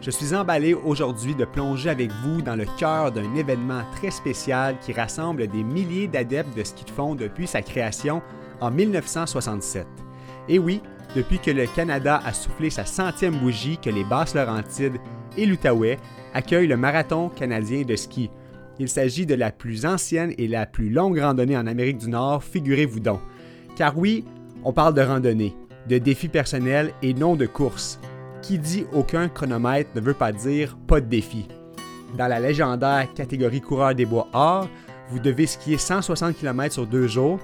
Je suis emballé aujourd'hui de plonger avec vous dans le cœur d'un événement très spécial qui rassemble des milliers d'adeptes de ski de fond depuis sa création en 1967. Et oui, depuis que le Canada a soufflé sa centième bougie que les Basses-Laurentides et l'Outaouais accueillent le Marathon canadien de ski. Il s'agit de la plus ancienne et la plus longue randonnée en Amérique du Nord, figurez-vous donc. Car oui, on parle de randonnée, de défis personnels et non de course qui dit aucun chronomètre ne veut pas dire pas de défi. Dans la légendaire catégorie coureur des bois or, vous devez skier 160 km sur deux jours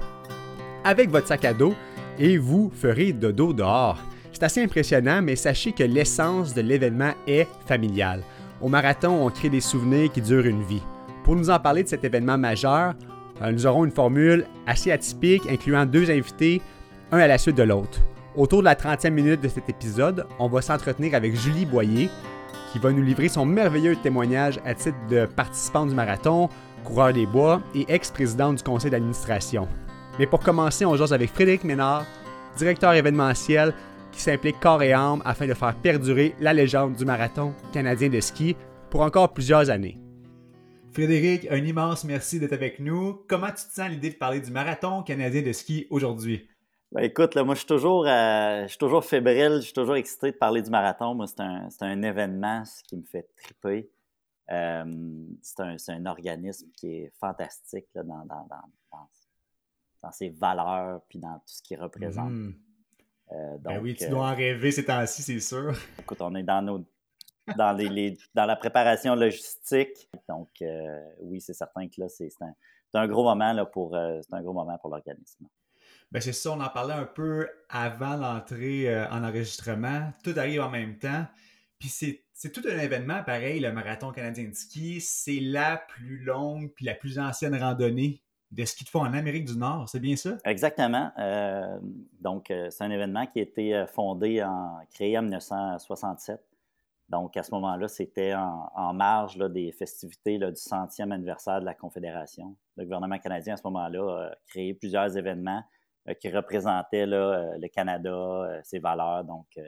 avec votre sac à dos et vous ferez dodo dehors. C'est assez impressionnant, mais sachez que l'essence de l'événement est familial. Au marathon, on crée des souvenirs qui durent une vie. Pour nous en parler de cet événement majeur, euh, nous aurons une formule assez atypique incluant deux invités, un à la suite de l'autre. Autour de la 30e minute de cet épisode, on va s'entretenir avec Julie Boyer, qui va nous livrer son merveilleux témoignage à titre de participante du marathon, coureur des bois et ex-présidente du conseil d'administration. Mais pour commencer, on jase avec Frédéric Ménard, directeur événementiel qui s'implique corps et âme afin de faire perdurer la légende du marathon canadien de ski pour encore plusieurs années. Frédéric, un immense merci d'être avec nous. Comment tu te sens l'idée de parler du marathon canadien de ski aujourd'hui? Ben, écoute, là, moi, je suis toujours, euh, je suis toujours fébrile, je suis toujours excité de parler du marathon. Moi, c'est un, un, événement qui me fait triper. Euh, c'est un, un, organisme qui est fantastique là, dans, dans, dans, dans, ses valeurs puis dans tout ce qu'il représente. Mmh. Euh, ben oui, tu dois en rêver ces temps-ci, c'est sûr. Écoute, on est dans nos dans, les, les, dans la préparation logistique. Donc, oui, c'est certain que là, c'est un, un, gros moment là, pour, c'est un gros moment pour l'organisme. Ben c'est ça, on en parlait un peu avant l'entrée euh, en enregistrement. Tout arrive en même temps. Puis c'est tout un événement, pareil, le marathon canadien de ski. C'est la plus longue puis la plus ancienne randonnée de ski de fond en Amérique du Nord, c'est bien ça? Exactement. Euh, donc, euh, c'est un événement qui a été fondé, en, créé en 1967. Donc, à ce moment-là, c'était en, marge des festivités du centième anniversaire de la Confédération. Le gouvernement canadien, à ce moment-là, a créé plusieurs événements qui représentait euh, le Canada, euh, ses valeurs. Donc, il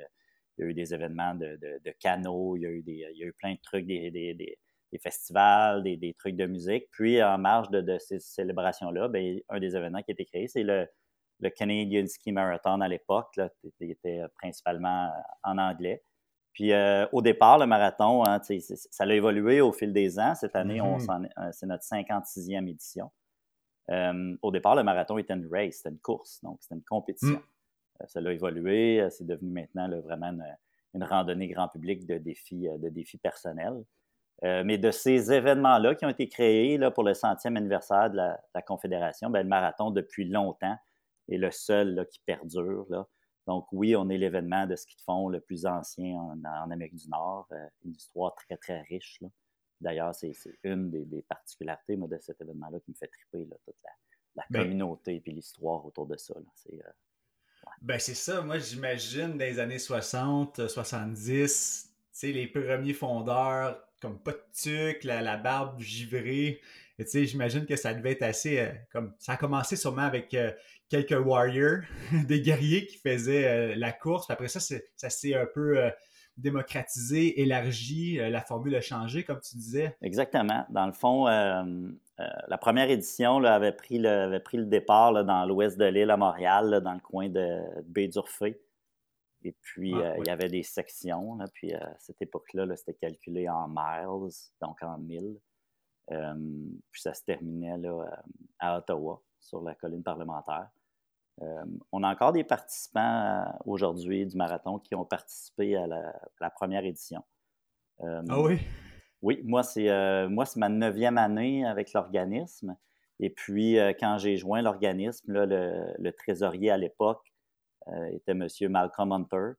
y a eu des événements de, de, canaux, il y, a eu des, il y a eu plein de trucs, des, des, des, festivals, des, trucs de musique. Puis, en marge de, ces célébrations-là, ben, un des événements qui a été créé, c'est le, le Canadian Ski Marathon à l'époque, qui était principalement en anglais. Puis au départ, le marathon, hein, ça a évolué au fil des ans. Cette année, mm-hmm. c'est notre 56e édition. Euh, au départ, le marathon était une race, c'était une course, donc c'était une compétition. Mm. Euh, ça a évolué, euh, c'est devenu maintenant vraiment une, randonnée grand public de défis, de défis personnels. mais de ces événements-là qui ont été créés là, pour le centième anniversaire de la, Confédération, ben, le marathon, depuis longtemps, est le seul là, qui perdure. Là. Donc oui, on est l'événement de ski de fond le plus ancien en, Amérique du Nord, une histoire très, très riche. Là. D'ailleurs, c'est une des, particularités de cet événement-là qui me fait triper toute la, ben communauté et l'histoire autour de ça. C'est euh, ben, ça. Moi, j'imagine dans les années 60, 70, les premiers fondeurs, comme pas de tuc, la, barbe givrée. J'imagine que ça devait être assez. Euh, comme Ça a commencé sûrement avec euh, quelques warriors, des guerriers qui faisaient la course. après ça, ça s'est un peu démocratisé, élargi, euh, la formule a changé, comme tu disais. Exactement. Dans le fond, euh, euh, la première édition avait, pris le, avait pris le départ dans l'ouest de l'île à Montréal, dans le coin de, Baie d'Urfé. Et puis, ah, il y avait des sections. puis, à cette époque-là, c'était calculé en miles, donc en milles. puis, ça se terminait à Ottawa, sur la colline parlementaire. Euh, on a encore des participants euh, aujourd'hui du marathon qui ont participé à la, première édition. Euh, ah oui? Oui, moi, c'est ma neuvième année avec l'organisme. Et puis, quand j'ai joint l'organisme, le, trésorier à l'époque était M. Malcolm Hunter.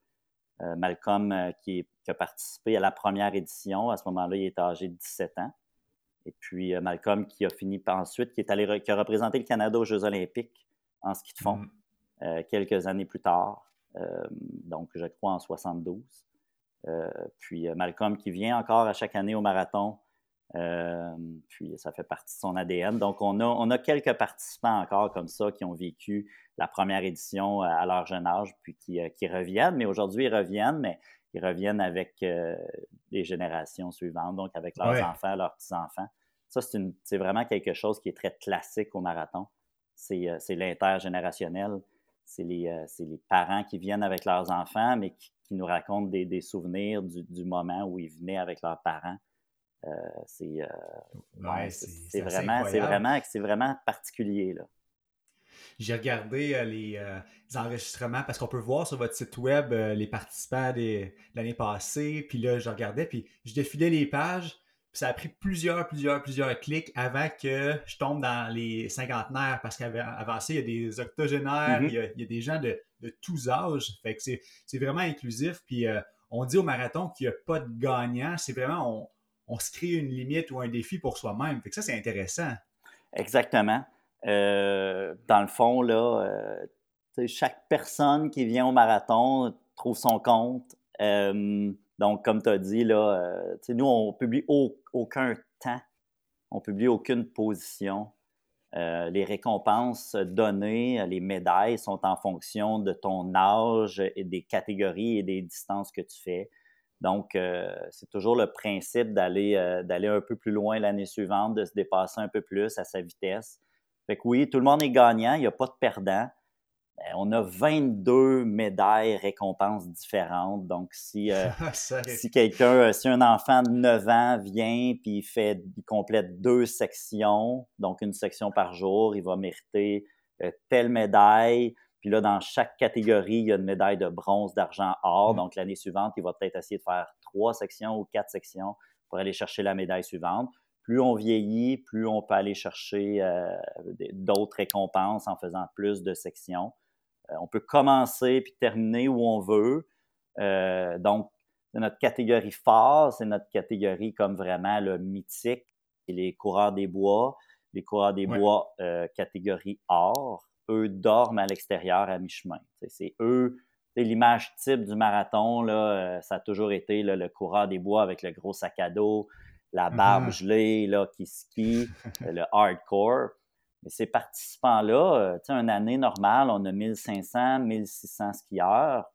Malcolm qui, a participé à la première édition. À ce moment-là, il était âgé de 17 ans. Et puis Malcolm qui a fini par ensuite, qui est allé qui a représenté le Canada aux Jeux olympiques en ski de fond mm. quelques années plus tard. donc, je crois en 72. puis Malcolm qui vient encore à chaque année au marathon. puis ça fait partie de son ADN. Donc, on a, on a quelques participants encore comme ça qui ont vécu la première édition à leur jeune âge, puis qui, qui reviennent. Mais aujourd'hui, ils reviennent, mais ils reviennent avec euh, les générations suivantes, donc avec leurs enfants, leurs petits-enfants. Ça, c'est vraiment quelque chose qui est très classique au marathon. C'est euh, l'intergénérationnel. C'est les, euh, les, parents qui viennent avec leurs enfants, mais qui, nous racontent des, souvenirs du, moment où ils venaient avec leurs parents. c'est vraiment, vraiment, vraiment particulier. Là. J'ai regardé euh, les, enregistrements parce qu'on peut voir sur votre site web euh, les participants de l'année passée. Puis là, je regardais, puis je défilais les pages. Puis ça a pris plusieurs, plusieurs, plusieurs clics avant que je tombe dans les cinquantenaires parce qu'avant ça, il y a des octogénaires, mm-hmm. il, y a, des gens de, tous âges. Fait que c'est vraiment inclusif. Puis euh, on dit au marathon qu'il n'y a pas de gagnant. C'est vraiment, on, on se crée une limite ou un défi pour soi-même. Fait que ça, c'est intéressant. Exactement. Euh, dans le fond, là, euh, chaque personne qui vient au marathon trouve son compte. Euh, donc, comme tu as dit, là, nous, on publie aucun temps, on publie aucune position. les récompenses données, les médailles sont en fonction de ton âge et des catégories et des distances que tu fais. Donc, c'est toujours le principe d'aller un peu plus loin l'année suivante, de se dépasser un peu plus à sa vitesse. Fait que oui, tout le monde est gagnant, il n'y a pas de perdant. Ben, on a 22 médailles récompenses différentes. Donc, si, euh, si quelqu'un, euh, si un enfant de 9 ans vient puis il fait, il complète deux sections, donc une section par jour, il va mériter euh, telle médaille. Puis là, dans chaque catégorie, il y a une médaille de bronze, d'argent, or. Mm. Donc, l'année suivante, il va peut-être essayer de faire trois sections ou quatre sections pour aller chercher la médaille suivante plus on vieillit, plus on peut aller chercher euh, d'autres récompenses en faisant plus de sections. Euh, on peut commencer puis terminer où on veut. Euh, donc, c'est notre catégorie phare, c'est notre catégorie comme vraiment le mythique, et les coureurs des bois. Les coureurs des bois catégorie or, eux dorment à l'extérieur à mi-chemin. C'est eux, c'est l'image type du marathon, là, ça a toujours été le coureur des bois avec le gros sac à dos, la barbe gelée là, qui skie, le hardcore. Mais ces participants-là, euh, tu sais, une année normale, on a 1500, 1600 skieurs.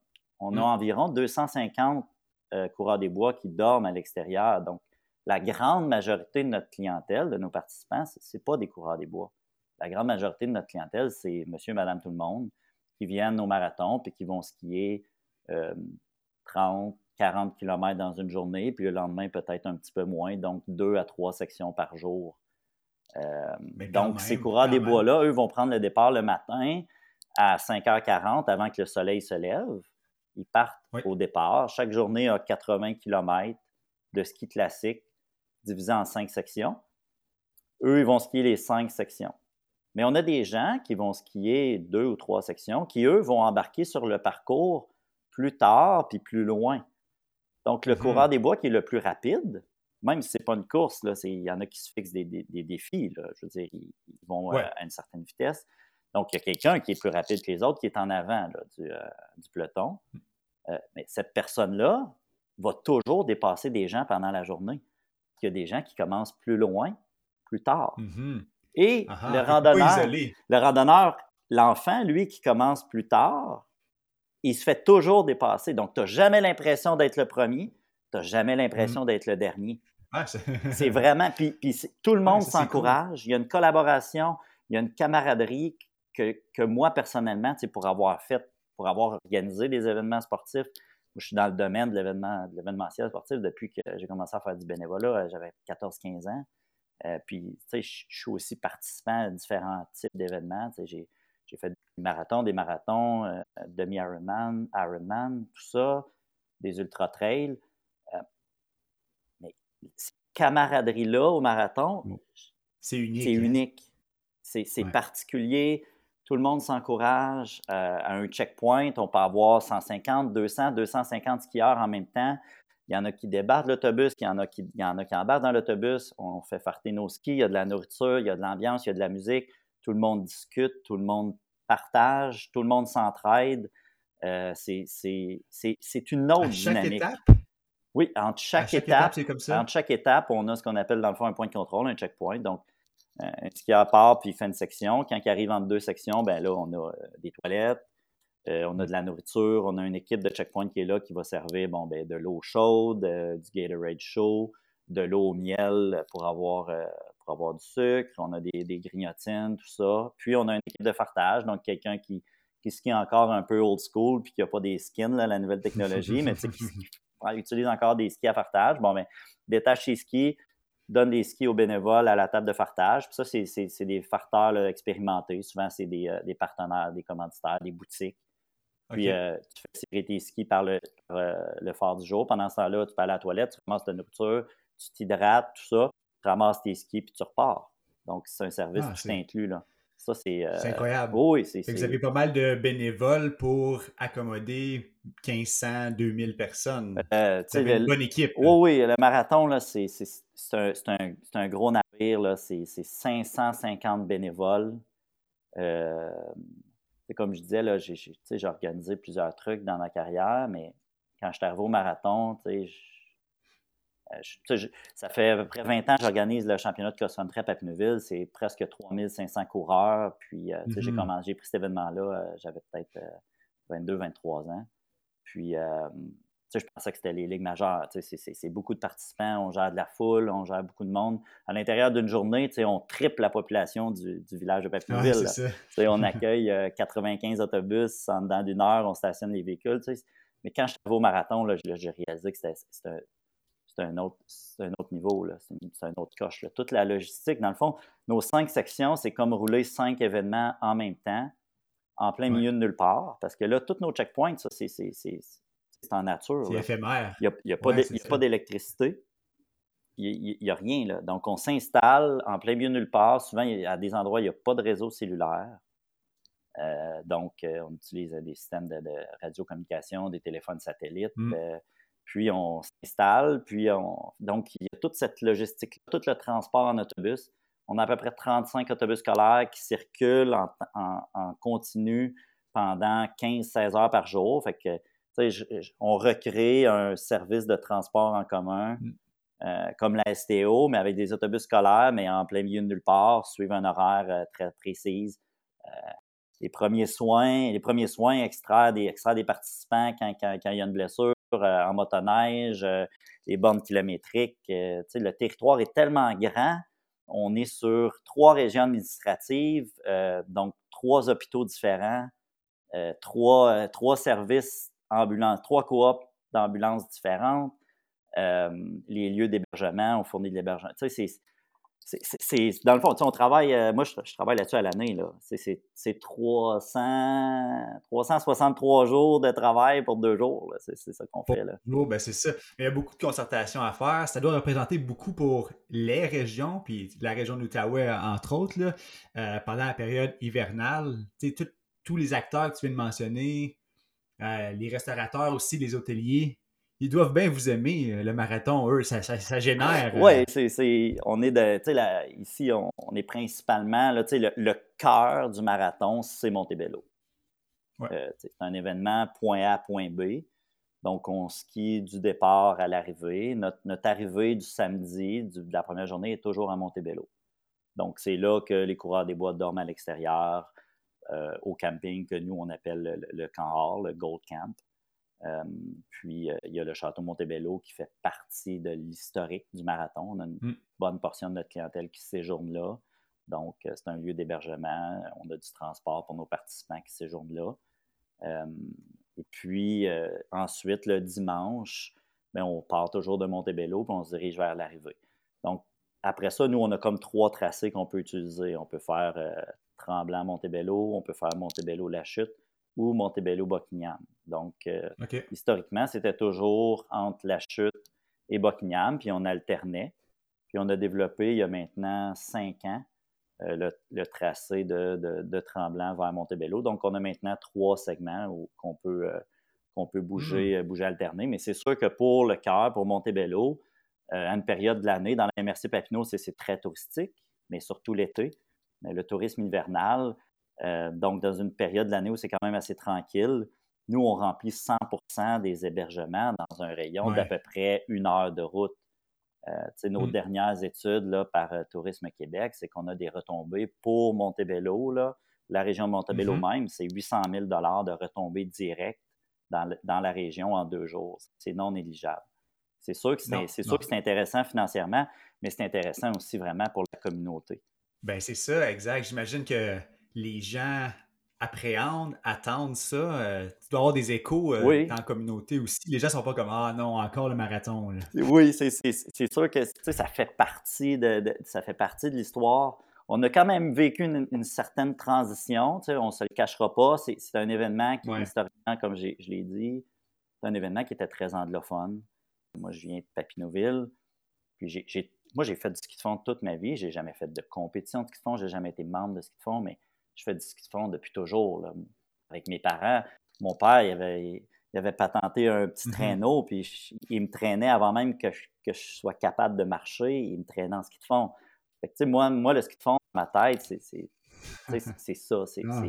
On a mm. environ 250 euh, coureurs des bois qui dorment à l'extérieur. Donc, la grande majorité de notre clientèle, de nos participants, ce n'est pas des coureurs des bois. La grande majorité de notre clientèle, c'est monsieur, madame, tout le monde qui viennent au marathon puis qui vont skier 30, euh, 40 km dans une journée, puis le lendemain, peut-être un petit peu moins, donc deux à trois sections par jour. Euh, donc, ces coureurs des bois-là, eux, vont prendre le départ le matin à 5h40 avant que le soleil se lève. Ils partent au départ. Chaque journée a 80 km de ski classique divisé en cinq sections. Eux, ils vont skier les cinq sections. Mais on a des gens qui vont skier deux ou trois sections qui, eux, vont embarquer sur le parcours plus tard puis plus loin. Donc, le mmh coureur des bois qui est le plus rapide, même si ce n'est pas une course, il y en a qui se fixent des, défis. je veux dire, ils, vont euh, à une certaine vitesse. Donc, il y a quelqu'un qui est plus rapide que les autres qui est en avant du, euh, peloton. Mmh. Euh, mais cette personne-là va toujours dépasser des gens pendant la journée. Il y a des gens qui commencent plus loin, plus tard. Mmh Et ah, le randonneur, le randonneur, l'enfant, lui, qui commence plus tard, il se fait toujours dépasser. Donc, tu n'as jamais l'impression d'être le premier, tu n'as jamais l'impression mm. d'être le dernier. c'est vraiment. Puis, tout le monde s'encourage. Il y a une collaboration, il y a une camaraderie que, que moi, personnellement, pour avoir fait, pour avoir organisé des événements sportifs, je suis dans le domaine de l'événement, de l'événementiel sportif depuis que j'ai commencé à faire du bénévolat. Euh, j'avais 14-15 ans. Euh, puis, tu sais, je suis aussi participant à différents types d'événements. J'ai j'ai fait des marathons, des marathons, euh, demi-Ironman, Ironman, tout ça, des ultra-trails. Cette camaraderie-là au marathon, c'est unique. C'est hein? unique. C'est particulier. Tout le monde s'encourage. Euh, à un checkpoint, on peut avoir 150, 200, 250 skieurs en même temps. Il y en a qui débarquent de l'autobus, il y en a qui, il y en a qui embarquent dans l'autobus. On fait farter nos skis, il y a de la nourriture, il y a de l'ambiance, il y a de la musique. Tout le monde discute, tout le monde partage, tout le monde s'entraide. Euh, c'est une autre à chaque dynamique. Étape? Oui, entre chaque, étape, comme ça? entre chaque étape, on a ce qu'on appelle dans le fond un point de contrôle, un checkpoint. Donc, euh, un skieur part puis il fait une section. Quand il arrive entre deux sections, ben là, on a euh, des toilettes, on a de la nourriture, on a une équipe de checkpoint qui est là qui va servir bon, ben, de l'eau chaude, du Gatorade chaud, de l'eau au miel pour avoir, pour avoir du sucre, on a des, des, grignotines, tout ça. Puis on a une équipe de fartage, donc quelqu'un qui, qui skie encore un peu old school puis qui n'a pas des skins, là, la nouvelle technologie, mais qui, utilise encore des skis à fartage. Bon, mais ben, détache ses skis, donne des skis aux bénévoles à la table de fartage. Puis ça, c'est des farteurs expérimentés. Souvent, c'est des, euh, des, partenaires, des commanditaires, des boutiques. Puis euh, tu fais serrer tes skis par le, euh, le phare du jour. Pendant ce temps-là, tu vas à la toilette, tu ramasses de nourriture, tu t'hydrates, tout ça, tu ramasses tes skis, puis tu repars. Donc, c'est un service ah, qui t'inclut. Ça, c'est. c'est incroyable. oui, c'est. Vous avez pas mal de bénévoles pour accommoder 1500, 2000 personnes. Euh, c'est une bonne équipe. Oui, oui, le marathon, là, c'est, un, un, un, gros navire. C'est, 550 bénévoles. Euh, comme je disais, j'ai, organisé plusieurs trucs dans ma carrière, mais quand je suis arrivé au marathon, tu euh, ça fait à peu près 20 ans que j'organise le championnat de cross-country à Papineauville. C'est presque 3500 coureurs. Puis, euh, j'ai, mm-hmm. j'ai pris cet événement-là, euh, j'avais peut-être 22, 23 ans. Puis, je pensais que c'était les ligues majeures. C'est, beaucoup de participants, on gère de la foule, on gère beaucoup de monde. À l'intérieur d'une journée, on triple la population du, village de Papineauville. on accueille 95 autobus en dedans d'une heure, on stationne les véhicules. Mais quand je suis au marathon, j'ai réalisé que c'était, c'est un autre, un autre niveau, c'est un autre coche. Toute la logistique, dans le fond, nos cinq sections, c'est comme rouler cinq événements en même temps, en plein milieu de nulle part, parce que là, tous nos checkpoints, ça, c'est en nature. C'est éphémère. Il n'y a, pas d'électricité. Il n'y a rien. Là. Donc, on s'installe en plein milieu de nulle part. Souvent, à des endroits, il n'y a pas de réseau cellulaire. Euh, donc, euh, on utilise des systèmes de, radiocommunication, des téléphones satellites. Mm. Euh, puis on s'installe, puis on... Donc, il y a toute cette logistique, tout le transport en autobus. On a à peu près 35 autobus scolaires qui circulent en, continu pendant 15-16 heures par jour. Fait que, on recrée un service de transport en commun mm. euh, comme la STO, mais avec des autobus scolaires, mais en plein milieu de nulle part, suivant un horaire euh, très précis. Euh, les premiers soins, les premiers soins extraire des, extraire des participants quand, quand, il y a une blessure, en motoneige, euh, les bornes kilométriques. Euh, le territoire est tellement grand. On est sur trois régions administratives, donc trois hôpitaux différents, trois, trois services ambulances, trois coops d'ambulances différentes. les lieux d'hébergement, on fournit de l'hébergement. Tu sais, c'est, dans le fond, on travaille, euh, moi je, travaille là-dessus à l'année, là. C'est, 300, 363 jours de travail pour deux jours, c'est, ça qu'on fait. Là. ben c'est ça. il y a beaucoup de concertations à faire. Ça doit représenter beaucoup pour les régions, puis la région de l'Outaouais, entre autres, là, euh, pendant la période hivernale. tous les acteurs que tu viens de mentionner, euh, les restaurateurs aussi, les hôteliers, ils doivent bien vous aimer, euh, le marathon, eux, ça, génère. Oui, euh, c'est, on est de, là, ici, on, est principalement, là, le, le cœur du marathon, c'est Montebello. Euh, c'est un événement point A, point B. Donc, on skie du départ à l'arrivée. Notre, arrivée du samedi, de la première journée, est toujours à Montebello. Donc, c'est là que les coureurs des bois dorment à l'extérieur, au camping que nous, on appelle le, le camp hors, le Gold Camp. Euh, puis, euh, il y a le Château Montebello qui fait partie de l'historique du marathon. On a une mm. bonne portion de notre clientèle qui séjourne là. Donc, euh, c'est un lieu d'hébergement. On a du transport pour nos participants qui séjournent là. et puis, ensuite, le dimanche, ben, on part toujours de Montebello puis on se dirige vers l'arrivée. Donc, après ça, nous, on a comme trois tracés qu'on peut utiliser. On peut faire Tremblant-Montebello, on peut faire Montebello-La Chute ou Montebello-Buckingham. Donc, euh, historiquement, c'était toujours entre la chute et Buckingham, puis on alternait. Puis on a développé il y a maintenant cinq ans euh, le, tracé de, Tremblant vers Montebello. Donc, on a maintenant trois segments qu'on peut, euh, qu'on peut bouger, mmh. bouger alterner. Mais c'est sûr que pour le cœur, pour Montebello, à une période de l'année, dans la MRC Papineau, c'est très touristique, mais surtout l'été. Le tourisme hivernal, donc dans une période de l'année où c'est quand même assez tranquille, nous, on remplit 100% des hébergements dans un rayon d'à peu près une heure de route. Euh, nos mmh. dernières études là, par euh, Tourisme Québec, c'est qu'on a des retombées pour Montebello. Là, la région de Montebello mmh même, c'est 800 000 de retombées directes dans, dans, la région en deux jours. C'est non négligeable. C'est sûr que c'est intéressant financièrement, mais c'est intéressant aussi vraiment pour la communauté. Ben c'est ça, exact. J'imagine que les gens appréhendent, attendent ça. Euh, tu dois avoir des échos euh, dans la communauté aussi. Les gens sont pas comme Ah non, encore le marathon. Oui, c'est sûr que ça fait partie de, ça fait partie de l'histoire. On a quand même vécu une, certaine transition, on ne se le cachera pas. C'est un événement qui, historiquement, comme je l'ai dit, c'est un événement qui était très anglophone. Moi, je viens de Papineauville. Puis moi, j'ai fait du ski de fond toute ma vie. J'ai jamais fait de compétition de ski de fond. J'ai jamais été membre de ski de fond, mais je fais du ski de fond depuis toujours. Avec mes parents, mon père, il avait, il avait patenté un petit mm-hmm. traîneau, puis il me traînait avant même que je, que je, sois capable de marcher, il me traînait en ski de fond. Fait moi, moi, le ski de fond, dans ma tête, c'est ça. Ah.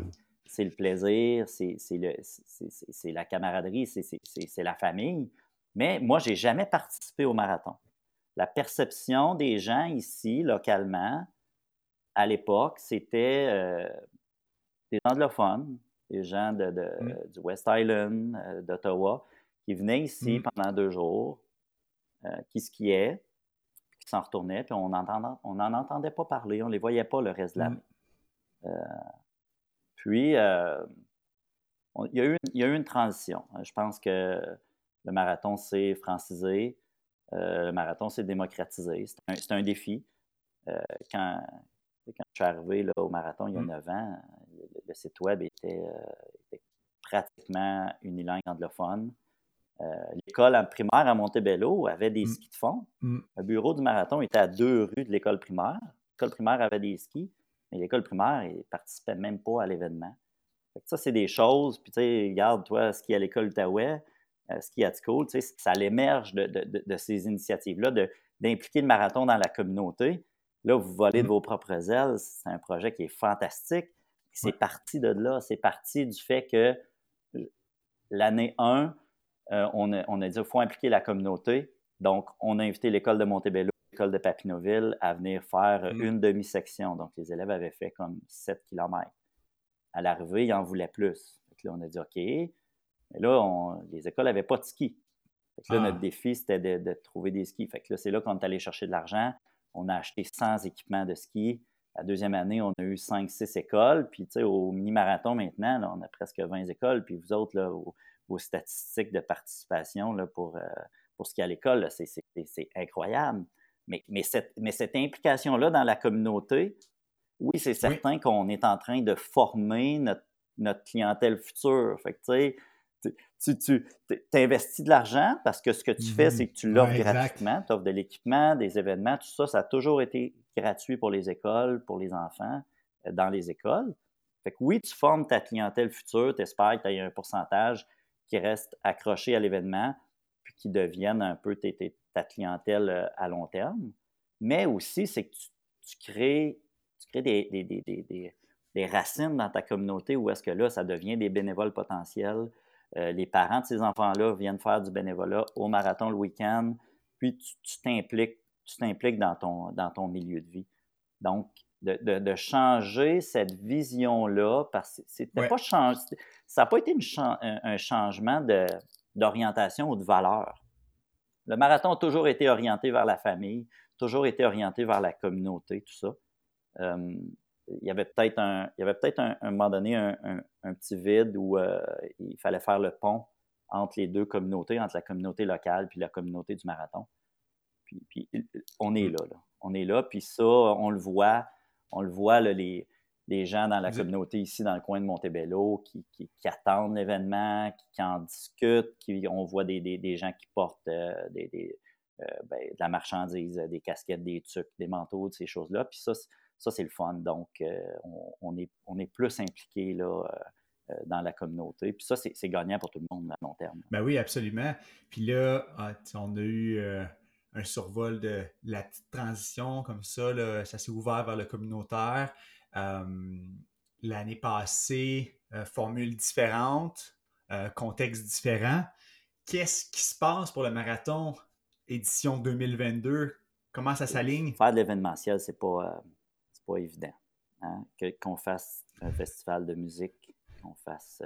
C'est le plaisir, c'est la camaraderie, c'est la famille. Mais moi, je n'ai jamais participé au marathon. La perception des gens ici, localement, à l'époque, c'était euh, des anglophones, des gens de, mmh. du West Island, euh, d'Ottawa, qui venaient ici mmh. pendant deux jours, euh, qui skiaient, qui s'en retournaient, puis on n'en on entendait pas parler, on ne les voyait pas le reste de l'année. Mmh. puis, il, y a eu, il y a eu une transition. Je pense que le marathon s'est francisé, le marathon s'est démocratisé. C'est un, un, défi. quand, quand je suis arrivé là, au marathon il y a 9 mmh. ans, le, site web était, euh, pratiquement unilingue anglophone. Euh, l'école primaire à Montebello avait des mmh. skis de fond. Le bureau du marathon était à deux rues de l'école primaire. L'école primaire avait des skis, mais l'école primaire ne participait même pas à l'événement. Ça, c'est des choses. Puis, tu sais, regarde, toi, ski à l'école Outaouais, euh, ski at school, tu sais, ça l'émerge de, de, ces initiatives-là, d'impliquer le marathon dans la communauté. Là, vous volez de mmh. vos propres ailes. C'est un projet qui est fantastique. C'est parti de là. C'est parti du fait que l'année 1, euh, on, a, dit qu'il faut impliquer la communauté. Donc, on a invité l'école de Montebello, l'école de Papineauville à venir faire mmh. une demi-section. Donc, les élèves avaient fait comme 7 km. À l'arrivée, ils en voulaient plus. là, on a dit OK. Mais là, les écoles n'avaient pas de ski. là, notre ah. défi, c'était de, trouver des skis. Fait que là, c'est là qu'on est allé chercher de l'argent on a acheté 100 équipements de ski. La deuxième année, on a eu 5-6 écoles. Puis, tu sais, au mini-marathon maintenant, on a presque 20 écoles. Puis, vous autres, là, vos, statistiques de participation là, pour, euh, pour ce qui est à l'école, c'est incroyable. Mais, mais, cette, mais cette implication-là dans la communauté, oui, c'est certain qu'on est en train de former notre, notre clientèle future. Fait que, tu sais, tu, tu investis de l'argent parce que ce que tu fais, mm-hmm. c'est que tu l'offres gratuitement. Tu offres de l'équipement, des événements, tout ça, ça a toujours été gratuit pour les écoles, pour les enfants, euh, dans les écoles. Fait que oui, tu formes ta clientèle future, tu espères que tu as un pourcentage qui reste accroché à l'événement, puis qui devienne un peu ta clientèle euh, à long terme. Mais aussi, c'est que tu, crées, tu crées des, des, des, racines dans ta communauté où est-ce que là, ça devient des bénévoles potentiels, euh, les parents de ces enfants-là viennent faire du bénévolat au marathon le week-end, puis tu t'impliques tu t'impliques dans ton, dans ton milieu de vie. Donc, de, changer cette vision-là, parce que pas ça n'a pas été un, changement d'orientation ou de valeur. Le marathon a toujours été orienté vers la famille, toujours été orienté vers la communauté, tout ça. Euh, il y avait peut-être un, il y avait peut-être un, moment donné un, petit vide où euh, il fallait faire le pont entre les deux communautés, entre la communauté locale puis la communauté du marathon. Puis, on est mm. là, On est là, puis ça, on le voit. On le voit, les, les gens dans la communauté ici, dans le coin de Montebello, qui, qui, attendent l'événement, qui, en discutent, qui, on voit des, des, gens qui portent euh, des, euh, ben, de la marchandise, des casquettes, des tucs, des manteaux, de ces choses-là. Puis ça, ça, c'est le fun. Donc, euh, on, est, on est plus impliqué là, dans la communauté. Puis ça, c'est gagnant pour tout le monde à long terme. Ben oui, absolument. Puis là, ah, on a eu un survol de la petite transition comme ça. ça s'est ouvert vers le communautaire. L'année passée, formule différente, contexte différent. Qu'est-ce qui se passe pour le marathon édition 2022? Comment ça s'aligne? Faire de l'événementiel, c'est pas, pas évident. Hein? qu'on fasse un festival de musique, qu'on fasse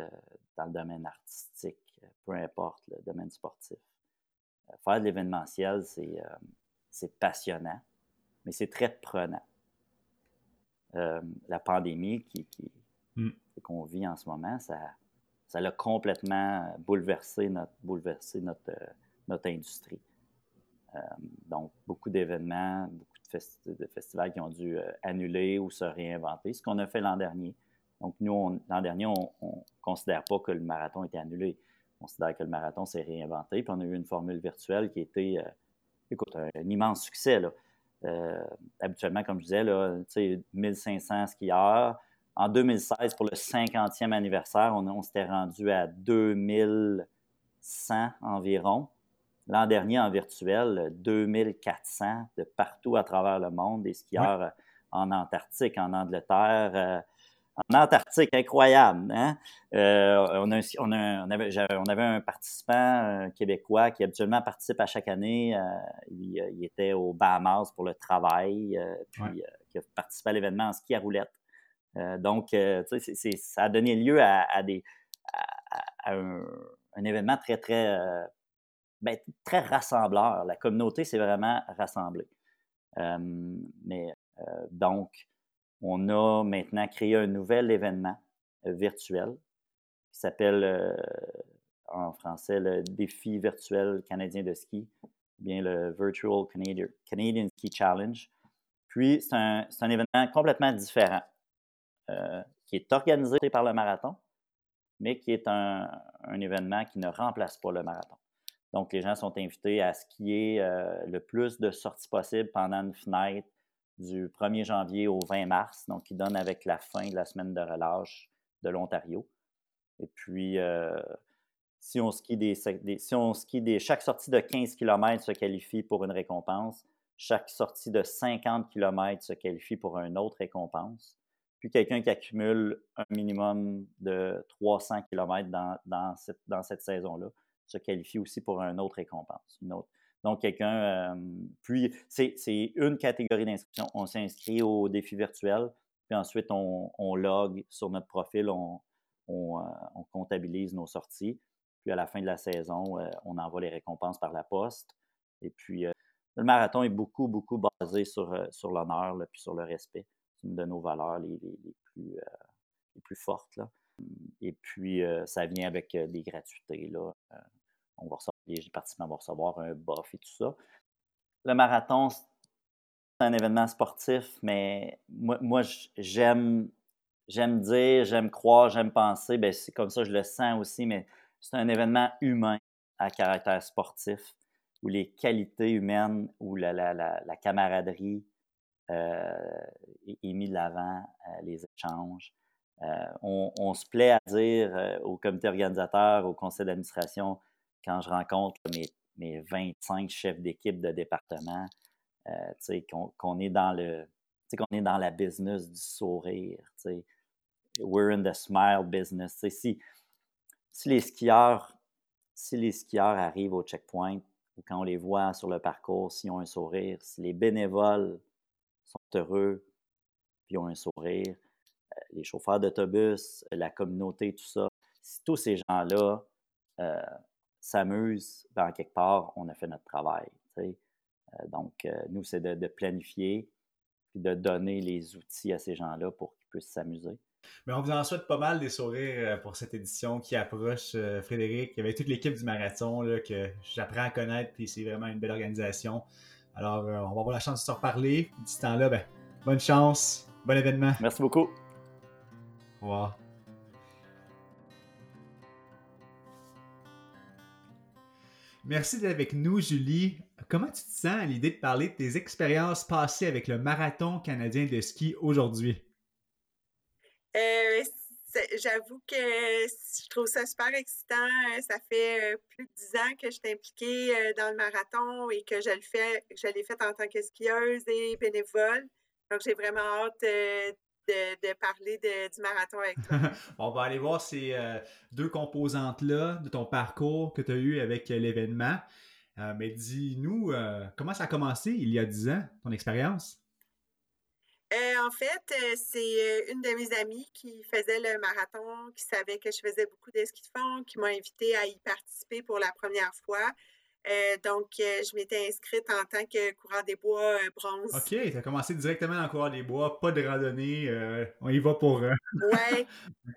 dans le domaine artistique, peu importe le domaine sportif faire de l'événementiel, euh, c'est passionnant, mais c'est très prenant. Euh, la pandémie qui, hmm. qu'on vit en ce moment, ça, ça a complètement bouleversé notre, bouleversé notre, euh, notre industrie. donc, beaucoup d'événements, beaucoup de, festivals qui ont dû annuler ou se réinventer, ce qu'on a fait l'an dernier. Donc, nous, l'an dernier, on ne considère pas que le marathon était annulé. On considère que le marathon s'est réinventé. Puis on a eu une formule virtuelle qui était, euh, écoute, un, immense succès. Euh, habituellement, comme je disais, là, 1500 skieurs. En 2016, pour le 50e anniversaire, on, s'était rendu à 2100 environ. L'an dernier, en virtuel, 2400 de partout à travers le monde, des skieurs en Antarctique, en Angleterre, en Antarctique, incroyable. Hein? Euh, on, avait, un participant québécois qui habituellement participe à chaque année. Euh, il, était au Bahamas pour le travail, euh, puis qui a participé à l'événement en ski à roulette. donc, ça a donné lieu à, des, un, événement très, très, ben, très rassembleur. La communauté s'est vraiment rassemblée. mais donc, on a maintenant créé un nouvel événement euh, virtuel qui s'appelle euh, en français le défi virtuel canadien de ski, bien le Virtual Canadian, Ski Challenge. Puis, c'est un, événement complètement différent euh, qui est organisé par le marathon, mais qui est un, événement qui ne remplace pas le marathon. Donc, les gens sont invités à skier le plus de sorties possible pendant une fenêtre du 1er janvier au 20 mars, donc qui donne avec la fin de la semaine de relâche de l'Ontario. Et puis, euh, si on skie des, si on skie des, chaque sortie de 15 km se qualifie pour une récompense, chaque sortie de 50 km se qualifie pour une autre récompense. Puis quelqu'un qui accumule un minimum de 300 km dans, dans cette, dans cette saison-là se qualifie aussi pour une autre récompense, une autre, donc, quelqu'un. Euh, puis, c'est une catégorie d'inscription. On s'inscrit au défi virtuel, puis ensuite, on, log sur notre profil, on, on, euh, comptabilise nos sorties. Puis, à la fin de la saison, euh, on envoie les récompenses par la poste. Et puis, le marathon est beaucoup, beaucoup basé sur, l'honneur, puis sur le respect. C'est une de nos valeurs les, les, plus, les plus fortes. Là. Et puis, ça vient avec des gratuités. Là on va recevoir, les participants vont recevoir un buff et tout ça. Le marathon, c'est un événement sportif, mais moi, j'aime j'aime dire, j'aime croire, j'aime penser, ben c'est comme ça je le sens aussi, mais c'est un événement humain à caractère sportif où les qualités humaines, où la, la, camaraderie euh, est, mise de l'avant, euh, les échanges. Euh, on, on, se plaît à dire au comité organisateur, au conseil d'administration, quand je rencontre mes, mes 25 chefs d'équipe de département, euh, qu'on est dans le qu'on est dans la business du sourire. We're in the smile business. Si, si, les skieurs, si les skieurs arrivent au checkpoint ou quand on les voit sur le parcours, s'ils ont un sourire, si les bénévoles sont heureux puis ont un sourire, euh, les chauffeurs d'autobus, la communauté, tout ça, si tous ces gens-là euh, s'amuse, ben, quelque part, on a fait notre travail. Euh, donc, euh, nous, c'est de, planifier puis de donner les outils à ces gens-là pour qu'ils puissent s'amuser. Mais on vous en souhaite pas mal des sourires euh, pour cette édition qui approche, Frédéric. Il y avait toute l'équipe du marathon là, que j'apprends à connaître, puis c'est vraiment une belle organisation. Alors, on va avoir la chance de se reparler. D'ici temps-là, ben, bonne chance, bon événement. Merci beaucoup. Au revoir. Merci d'être avec nous, Julie. Comment tu te sens à l'idée de parler de tes expériences passées avec le marathon canadien de ski aujourd'hui? Euh, j'avoue que je trouve ça super excitant. Ça fait plus de dix ans que je suis impliquée dans le marathon et que je je l'ai fait en tant que skieuse et bénévole. Donc, j'ai vraiment hâte de, parler du marathon avec toi. On va aller voir ces deux composantes-là de ton parcours que tu as eu avec l'événement. mais dis-nous, comment ça a commencé il y a dix ans, ton expérience? Euh, en fait, euh, c'est euh, une de mes amies qui faisait le marathon, qui savait que je faisais beaucoup de ski de fond, qui m'a invité à y participer pour la première fois. Donc, je m'étais inscrite en tant que coureur des bois bronze. OK, tu as commencé directement le coureur des bois, pas de randonnée, on y va pour. Oui,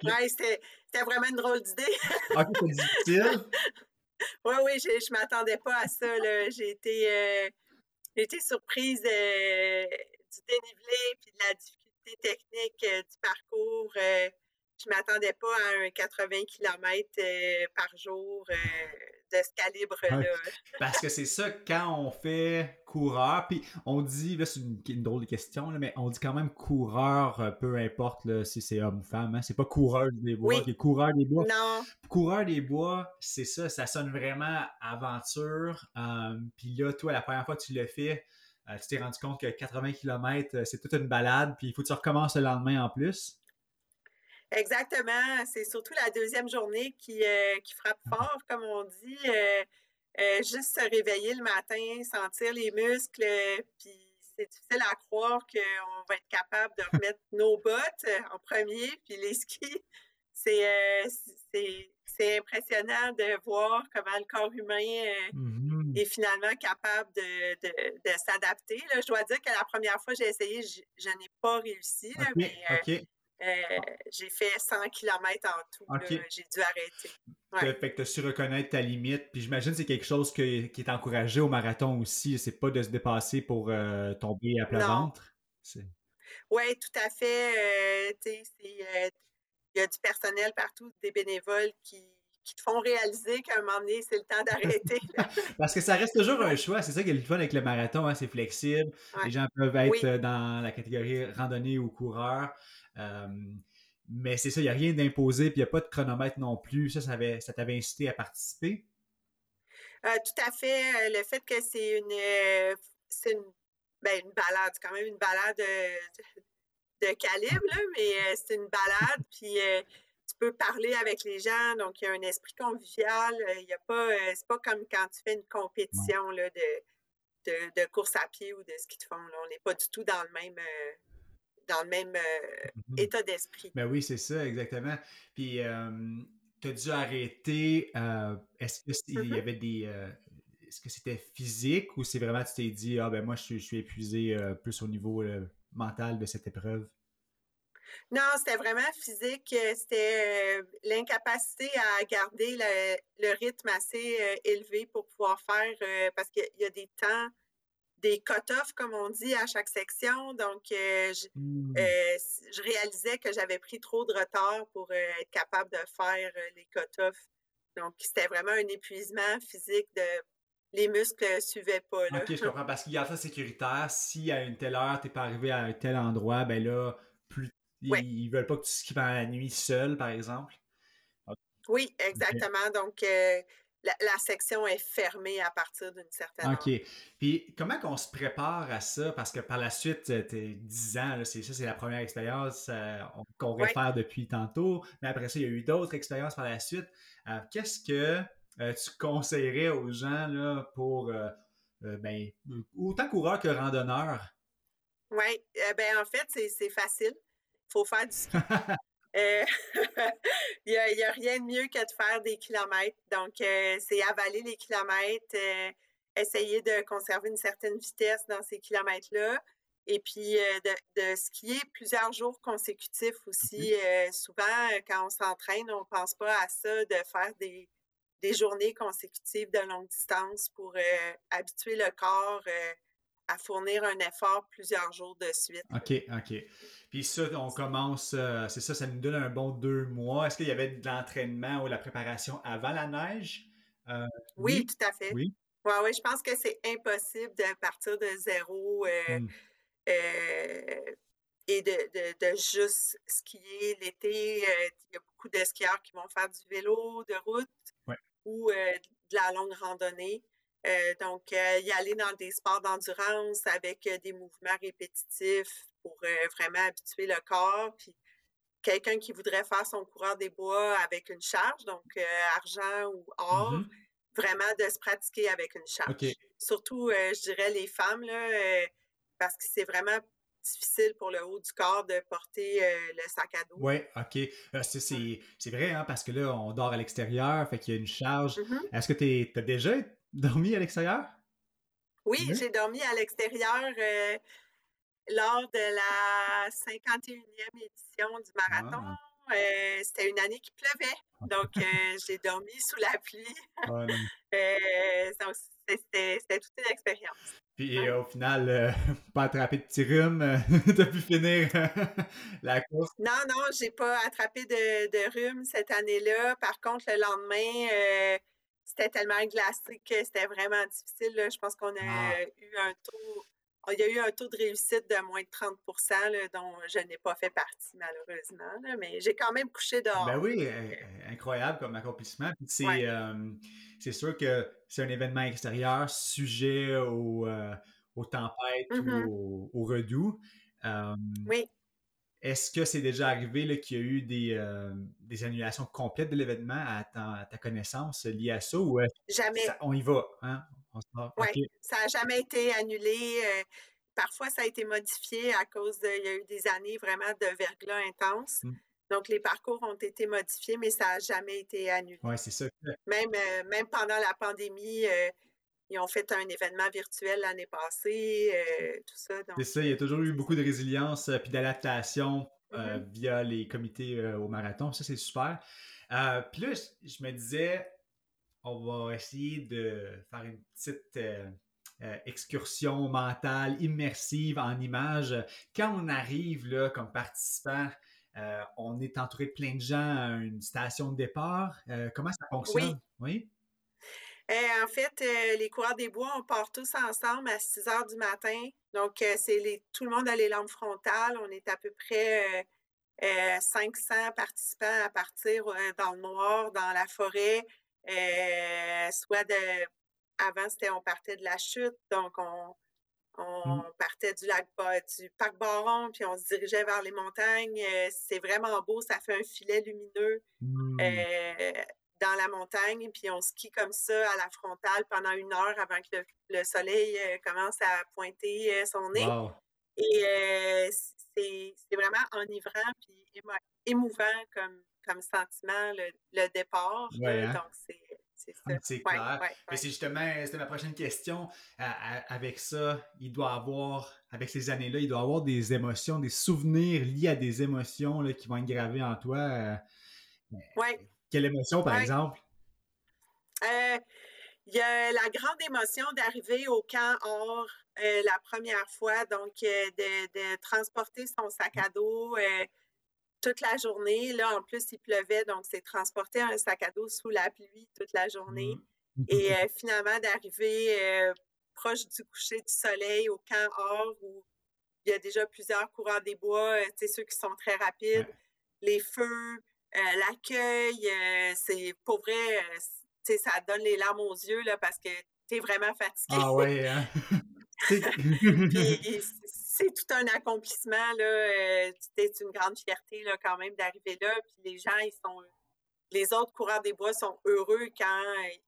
ouais, c'était vraiment une drôle d'idée. OK, c'est difficile. oui, oui, je ne m'attendais pas à ça. J'ai été, été surprise du dénivelé puis de la difficulté technique euh, du parcours. Euh, je ne m'attendais pas à un 80 km euh, par jour de ce calibre-là. Parce que c'est ça, quand on fait coureur, puis on dit, là, c'est une, drôle de question, mais on dit quand même coureur, peu importe si c'est homme ou femme, hein, c'est pas coureur des bois, oui. coureur des bois. Non. Coureur des bois, c'est ça, ça sonne vraiment aventure. puis là, toi, la première fois que tu l'as fait, euh, tu t'es rendu compte que 80 km, euh, c'est toute une balade, puis il faut que tu recommences le lendemain en plus. Exactement. C'est surtout la deuxième journée qui, euh, frappe ah. fort, comme on dit. juste se réveiller le matin, sentir les muscles, puis c'est difficile à croire qu'on va être capable de remettre nos bottes en premier, puis les skis. C'est c'est impressionnant de voir comment le corps humain mmh est finalement capable de, s'adapter. Je dois dire que la première fois que j'ai essayé, je, n'ai pas réussi, mais euh, euh, j'ai fait 100 km en tout. J'ai dû arrêter. Ouais. Fait que tu as su reconnaître ta limite. Puis j'imagine que c'est quelque chose qui est encouragé au marathon aussi. C'est pas de se dépasser pour euh, tomber à plat ventre? Oui, tout à fait. Il y a du personnel partout, des bénévoles qui, te font réaliser qu'à un moment donné, c'est le temps d'arrêter. Parce que ça reste toujours un choix. C'est ça qui est le fun avec le marathon. Hein, c'est flexible. Les gens peuvent être dans la catégorie randonnée ou coureur. Mais c'est ça, il n'y a rien d'imposé, puis il n'y a pas de chronomètre non plus. Ça, ça, ça t'avait incité à participer? Euh, tout à fait. Euh, le fait que c'est une, euh, c'est une, ben, une balade, quand même une balade de calibre, mais euh, c'est une balade, puis euh, tu peux parler avec les gens, donc il y a un esprit convivial. Euh, il y a pas, c'est pas comme quand tu fais une compétition là, de, de, course à pied ou de ski de fond. On n'est pas du tout dans le même dans le même mm-hmm. état d'esprit. Ben oui, c'est ça, exactement. Puis, tu as dû arrêter. Est-ce qu'il y mm-hmm. avait des. Est-ce que c'était physique ou c'est vraiment, tu t'es dit, ah ben moi, je, je suis épuisé plus au niveau mental de cette épreuve? Non, c'était vraiment physique. Euh, c'était euh, l'incapacité à garder le, rythme assez euh, élevé pour pouvoir faire, parce qu'il y a des temps, des cut-offs, comme on dit, à chaque section. Donc, je, mmh. je, réalisais que j'avais pris trop de retard pour être capable de faire les cut-offs. Donc, c'était vraiment un épuisement physique de les muscles ne suivaient pas. Là. OK, je comprends. Parce qu'il y a ça sécuritaire. Si à une telle heure, tu n'es pas arrivé à un tel endroit, ben là, plus, ils, ne veulent pas que tu skis pendant la nuit seul, par exemple. Oui, exactement. Donc, euh, la, section est fermée à partir d'une certaine OK. Puis, comment qu'on se prépare à ça? Parce que par la suite, tu es 10 ans, c'est ça, c'est la première expérience euh, qu'on réfère depuis tantôt. Mais après ça, il y a eu d'autres expériences par la suite. Euh, qu'est-ce que euh, tu conseillerais aux gens là, pour euh, euh, ben, autant coureur que randonneur? Oui, ben en fait, c'est facile. Il faut faire du ski. Il n'y a, rien de mieux que de faire des kilomètres. Donc, c'est avaler les kilomètres, essayer de conserver une certaine vitesse dans ces kilomètres-là. Et puis, de, skier plusieurs jours consécutifs aussi. souvent, quand on s'entraîne, on ne pense pas à ça, de faire des, des journées consécutives de longue distance pour euh, habituer le corps euh, à fournir un effort plusieurs jours de suite. OK, OK. Puis ça, on commence, euh, c'est ça, ça nous donne un bon deux mois. Est-ce qu'il y avait de l'entraînement ou de la préparation avant la neige? oui, tout à fait. Oui. Ouais, je pense que c'est impossible de partir de zéro. Mmh. et de, juste skier l'été. Il y a beaucoup de skieurs qui vont faire du vélo de route ou de la longue randonnée. Donc, y aller dans des sports d'endurance avec des mouvements répétitifs pour vraiment habituer le corps. Puis, quelqu'un qui voudrait faire son coureur des bois avec une charge, donc argent ou or, mmh vraiment de se pratiquer avec une charge. Surtout, je dirais, les femmes, là, parce que c'est vraiment difficile pour le haut du corps de porter le sac à dos. Oui, OK. c'est vrai, hein, parce que là, on dort à l'extérieur, fait qu'il y a une charge. Mmh Est-ce que tu as déjà dormi à l'extérieur? Oui, j'ai dormi à l'extérieur lors de la 51e édition du marathon. Ah. C'était une année qui pleuvait, donc j'ai dormi sous la pluie. Ah, c'était toute une expérience. Puis au final, euh, pas attrapé de petit rhume, euh, t'as pu finir la course? Non, non, j'ai pas attrapé de, de rhume cette année-là. Par contre, le lendemain, euh, c'était tellement glacé que c'était vraiment difficile. Je pense qu'on a ah. eu un taux. Il y a eu un taux de réussite de moins de 30% dont je n'ai pas fait partie, malheureusement. mais j'ai quand même couché dehors. Ben oui, incroyable comme accomplissement. C'est c'est sûr que c'est un événement extérieur sujet aux, euh, tempêtes ou mmh aux, au redoux. oui. Est-ce que c'est déjà arrivé qu'il y a eu des, euh, des annulations complètes de l'événement à ta, connaissance liées à ça ou Jamais. on y va, hein? Oui, ça n'a jamais été annulé. Euh, parfois, ça a été modifié à cause de. Il y a eu des années vraiment de verglas intense. Mmh. Donc, les parcours ont été modifiés, mais ça n'a jamais été annulé. Oui, c'est ça. Même, euh, même pendant la pandémie, ils ont fait un événement virtuel l'année passée, euh, tout ça. C'est ça, il y a toujours eu beaucoup de résilience puis d'adaptation mm-hmm. via les comités au marathon. Ça, c'est super. puis là, je me disais, on va essayer de faire une petite excursion mentale, immersive en images. Quand on arrive là, comme participant euh, on est entouré de plein de gens à une station de départ. Euh, comment ça fonctionne? Oui? Euh, en fait, les coureurs des bois, on part tous ensemble à 6 heures du matin. Donc, c'est tout le monde a les lampes frontales. On est à peu près 500 participants à partir dans le noir, dans la forêt. soit de. Avant, c'était on partait de la chute. Donc, on, on mmh. partait du lac du parc Baron, puis on se dirigeait vers les montagnes. Euh, c'est vraiment beau, ça fait un filet lumineux mmh. euh, dans la montagne, puis on skie comme ça à la frontale pendant une heure avant que le, soleil euh, commence à pointer son nez. Et c'est vraiment enivrant puis émouvant comme, comme sentiment le, départ. Hein? Donc c'est c'est clair. Mais c'est justement, c'était ma prochaine question. avec ça, il doit avoir, avec ces années-là, il doit avoir des émotions, des souvenirs liés à des émotions là, qui vont être gravées en toi. Euh, quelle émotion, par exemple? Euh, il y a la grande émotion d'arriver au camp or euh, la première fois, donc de, de, transporter son sac à dos toute la journée. Là, en plus, il pleuvait, donc c'est transporter un sac à dos sous la pluie toute la journée. Mmh. Et euh, finalement, d'arriver euh, proche du coucher du soleil au camp Or, où il y a déjà plusieurs coureurs des bois, c'est euh, ceux qui sont très rapides, les feux, l'accueil, c'est pour vrai, ça donne les larmes aux yeux là, parce que tu es vraiment fatigué. Ah ouais, hein? c'est tout un accomplissement. Là. Euh, c'est une grande fierté là, quand même d'arriver là. Puis les gens, ils sont. Les autres coureurs des bois sont heureux quand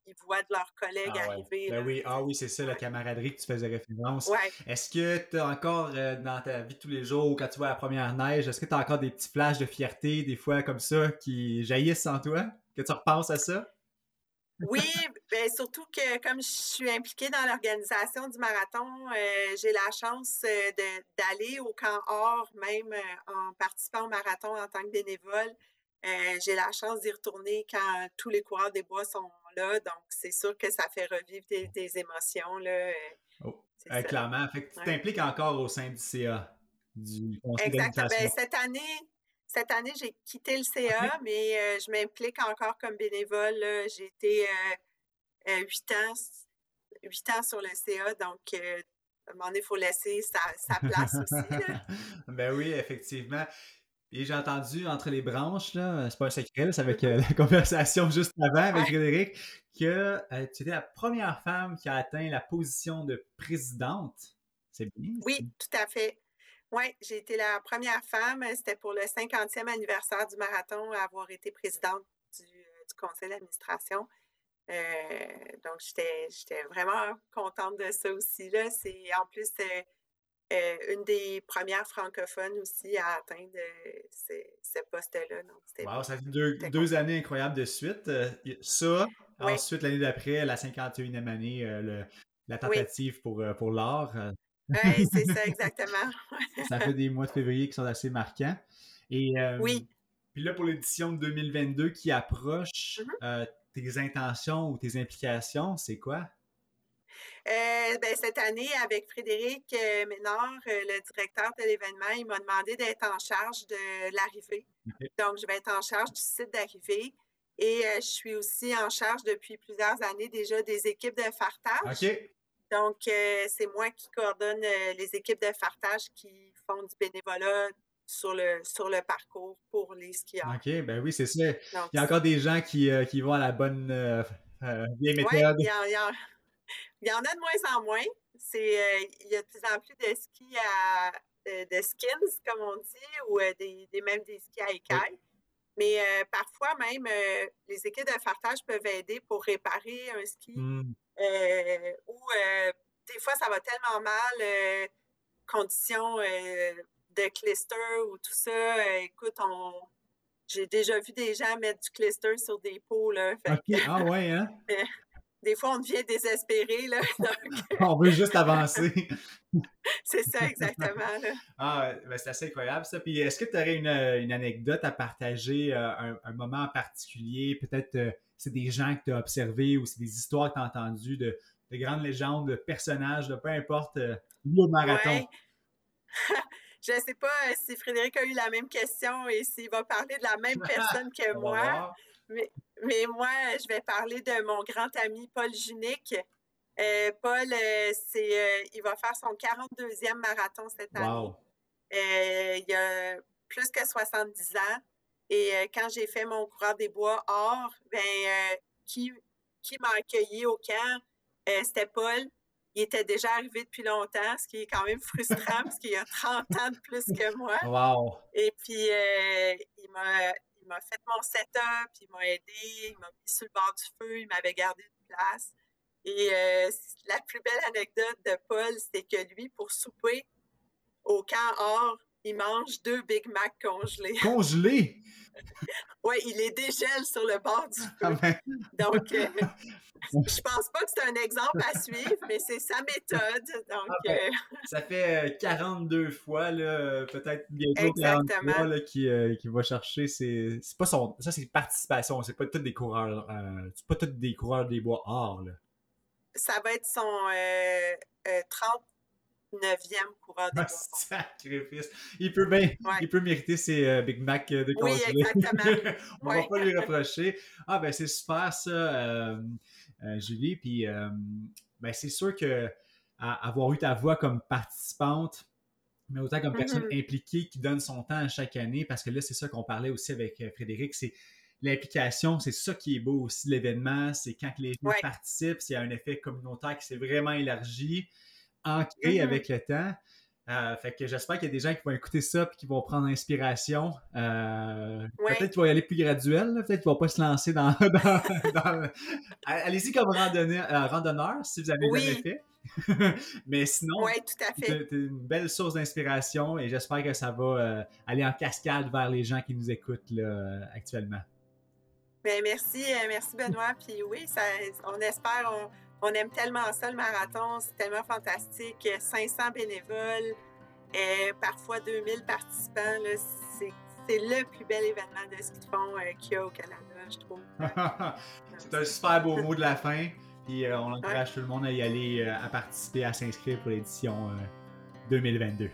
ils voient de leurs collègues ah arriver. Ben oui, ah oui, c'est ça, la camaraderie que tu faisais référence. Est-ce que tu as encore euh, dans ta vie de tous les jours, quand tu vois la première neige, est-ce que tu as encore des petits flashs de fierté, des fois comme ça, qui jaillissent en toi? Que tu repenses à ça? Oui, ben surtout que comme je suis impliquée dans l'organisation du marathon, euh, j'ai la chance euh, d'aller au camp Or, même en participant au marathon en tant que bénévole. J'ai la chance d'y retourner quand tous les coureurs des bois sont là. Donc, c'est sûr que ça fait revivre des, émotions. Là, oh, clairement. Fait que tu t'impliques encore au sein du CA, du conseil Exactement. Ben, cette année, cette année, j'ai quitté le CA, mais euh, je m'implique encore comme bénévole. J'ai été euh, huit ans, ans sur le CA, donc euh, à un moment donné, il faut laisser sa, place aussi. ben oui, effectivement. Et j'ai entendu entre les branches, là, c'est pas un secret, c'est avec euh, la conversation juste avant avec Frédéric, que euh, tu étais la première femme qui a atteint la position de présidente. C'est bien? Oui, tout à fait. Oui, j'ai été la première femme. C'était pour le 50e anniversaire du marathon à avoir été présidente du, du conseil d'administration. donc, j'étais vraiment contente de ça aussi. C'est en plus euh, une des premières francophones aussi à atteindre ce, ce poste-là. Wow, ça fait deux, deux, années incroyables de suite. Euh, ça, ensuite, l'année d'après, la 51e année, euh, le, la tentative pour, pour l'art. oui, c'est ça, exactement. ça fait des mois de février qui sont assez marquants. Et, oui. Puis là, pour l'édition de 2022 qui approche, mm-hmm. tes intentions ou tes implications, c'est quoi? Euh, ben, cette année, avec Frédéric euh, Ménard, euh, le directeur de l'événement, il m'a demandé d'être en charge de l'arrivée. Donc, je vais être en charge du site d'arrivée. Et je suis aussi en charge depuis plusieurs années déjà des équipes de fartage. Donc, c'est moi qui coordonne les équipes de fartage qui font du bénévolat sur le, sur le parcours pour les skieurs. OK, ben oui, c'est ça. il y a encore des gens qui, qui vont à la bonne vieille méthode. il y a, il y en a de moins en moins. C'est, euh, il y a de plus en plus de skis à, de, skins, comme on dit, ou euh, des, même des skis à écailles. Mais euh, parfois même, les équipes de fartage peuvent aider pour réparer un ski. Hmm. ou des fois, ça va tellement mal, conditions de clister ou tout ça. écoute, on, j'ai déjà vu des gens mettre du clister sur des pots. Là, Ah ouais, hein? des fois, on devient désespéré. Là, on veut juste avancer. c'est ça, exactement. Ah, ben c'est assez incroyable ça. Puis est-ce que tu aurais une, anecdote à partager, euh, un, moment en particulier? Peut-être euh, c'est des gens que tu as observés ou c'est des histoires que tu as entendues de, grandes légendes, de personnages, de peu importe, euh, au marathon? Je ne sais pas si Frédéric a eu la même question et s'il va parler de la même personne que moi. Mais, moi, je vais parler de mon grand ami Paul Junique. Euh, Paul, euh, c'est, euh, il va faire son 42e marathon cette année. il a plus que 70 ans. Et quand j'ai fait mon coureur des bois or, ben, qui, qui m'a accueilli au camp, c'était Paul. Il était déjà arrivé depuis longtemps, ce qui est quand même frustrant parce qu'il a 30 ans de plus que moi. Wow. Et puis, il m'a il m'a fait mon setup, il m'a aidé, il m'a mis sur le bord du feu, il m'avait gardé une place. Et euh, la plus belle anecdote de Paul, c'est que lui, pour souper, au camp or, il mange deux Big Mac congelés. Congelés? oui, il les dégèle sur le bord du ah feu. Ben. Donc, euh, je pense pas que c'est un exemple à suivre, mais c'est sa méthode. Donc, ah ben, euh, Ça fait 42 fois, peut-être bientôt 43 là, qui, qui, va chercher. C'est pas son. Ça, c'est participation. C'est pas tous des coureurs. c'est pas tous des coureurs des bois or. Là. Ça va être son 30 neuvième coureur de Sacrifice. Il peut bien, il peut mériter ses euh, Big Mac euh, de Oui, exactement. On ne va pas lui reprocher. Ah, ben c'est super ça, euh, Julie. Puis, ben c'est sûr que avoir eu ta voix comme participante, mais autant comme personne mm-hmm. impliquée qui donne son temps à chaque année, parce que là, c'est ça qu'on parlait aussi avec Frédéric, c'est l'implication, c'est ça qui est beau aussi de l'événement, c'est quand les gens participent, c'est un effet communautaire qui s'est vraiment élargi ancré mm-hmm. avec le temps. Euh, fait que j'espère qu'il y a des gens qui vont écouter ça et qui vont prendre inspiration. Euh, peut-être qu'ils vont y aller plus graduel, peut-être qu'ils vont pas se lancer dans. Allez-y comme euh, randonneur si vous avez jamais fait. Mais sinon, c'est une belle source d'inspiration et j'espère que ça va aller en cascade vers les gens qui nous écoutent là, actuellement. Ben, merci, merci Benoît. Puis oui, ça, on espère, on, on aime tellement ça, le marathon. C'est tellement fantastique. 500 bénévoles, et euh, parfois 2000 participants. C'est le plus bel événement de ski de fond euh, qu'il y a au Canada, je trouve. c'est un super beau mot de la fin. Puis euh, on encourage tout le monde à y aller, à participer, à s'inscrire pour l'édition 2022.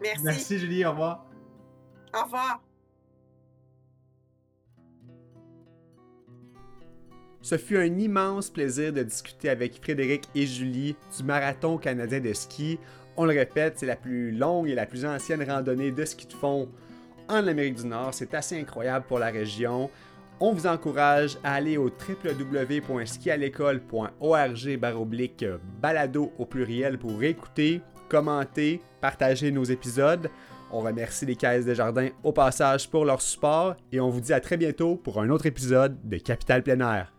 Merci. Merci Julie, au revoir. Au revoir. Ce fut un immense plaisir de discuter avec Frédéric et Julie du Marathon canadien de ski. On le répète, c'est la plus longue et la plus ancienne randonnée de ski de fond en Amérique du Nord. C'est assez incroyable pour la région. On vous encourage à aller au www.skialécole.org baroblique balado au pluriel pour écouter, commenter, partager nos épisodes. On remercie les Caisses des Jardins au passage pour leur support et on vous dit à très bientôt pour un autre épisode de Capital Plein Air.